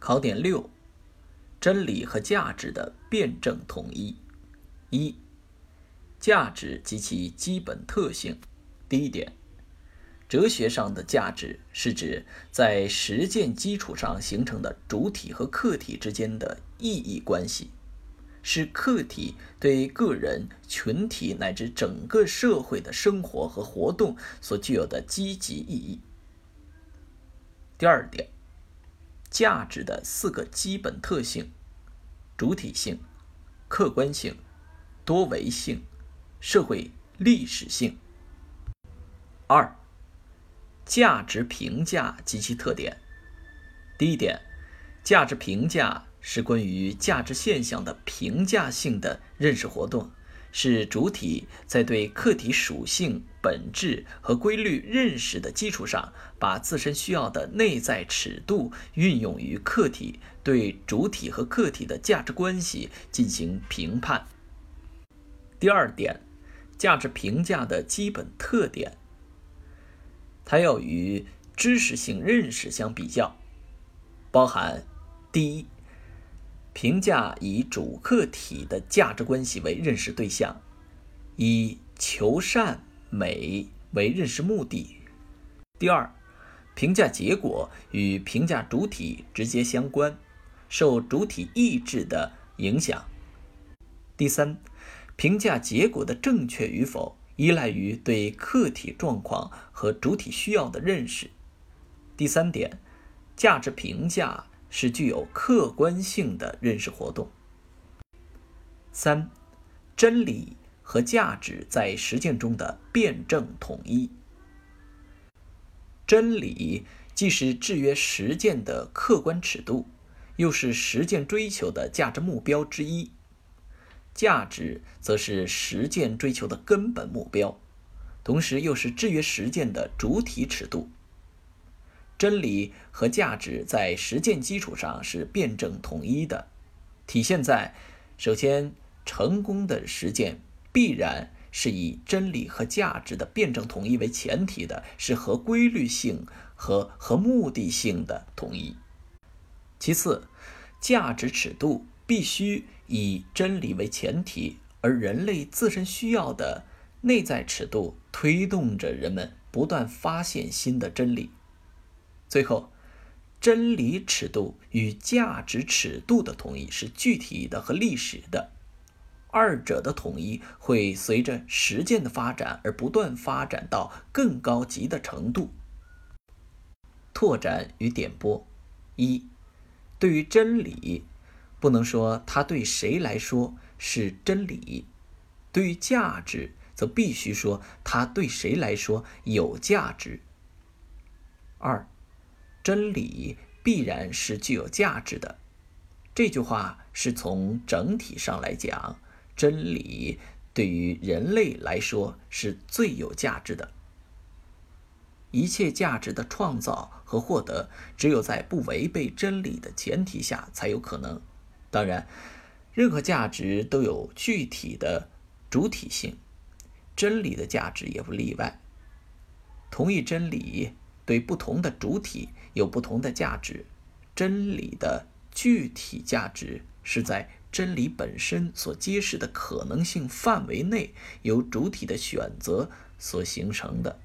考点六：真理和价值的辩证统一。一、价值及其基本特性。第一点，哲学上的价值是指在实践基础上形成的主体和客体之间的意义关系，是客体对个人、群体乃至整个社会的生活和活动所具有的积极意义。第二点。价值的四个基本特性：主体性、客观性、多维性、社会历史性。二、价值评价及其特点。第一点，价值评价是关于价值现象的评价性的认识活动。是主体在对客体属性、本质和规律认识的基础上，把自身需要的内在尺度运用于客体，对主体和客体的价值关系进行评判。第二点，价值评价的基本特点，它要与知识性认识相比较，包含第一。评价以主客体的价值关系为认识对象，以求善美为认识目的。第二，评价结果与评价主体直接相关，受主体意志的影响。第三，评价结果的正确与否依赖于对客体状况和主体需要的认识。第三点，价值评价。是具有客观性的认识活动。三、真理和价值在实践中的辩证统一。真理既是制约实践的客观尺度，又是实践追求的价值目标之一；价值则是实践追求的根本目标，同时又是制约实践的主体尺度。真理和价值在实践基础上是辩证统一的，体现在：首先，成功的实践必然是以真理和价值的辩证统一为前提的，是和规律性和和目的性的统一；其次，价值尺度必须以真理为前提，而人类自身需要的内在尺度推动着人们不断发现新的真理。最后，真理尺度与价值尺度的统一是具体的和历史的，二者的统一会随着实践的发展而不断发展到更高级的程度。拓展与点拨：一，对于真理，不能说它对谁来说是真理；对于价值，则必须说它对谁来说有价值。二。真理必然是具有价值的，这句话是从整体上来讲，真理对于人类来说是最有价值的。一切价值的创造和获得，只有在不违背真理的前提下才有可能。当然，任何价值都有具体的主体性，真理的价值也不例外。同一真理。对不同的主体有不同的价值，真理的具体价值是在真理本身所揭示的可能性范围内由主体的选择所形成的。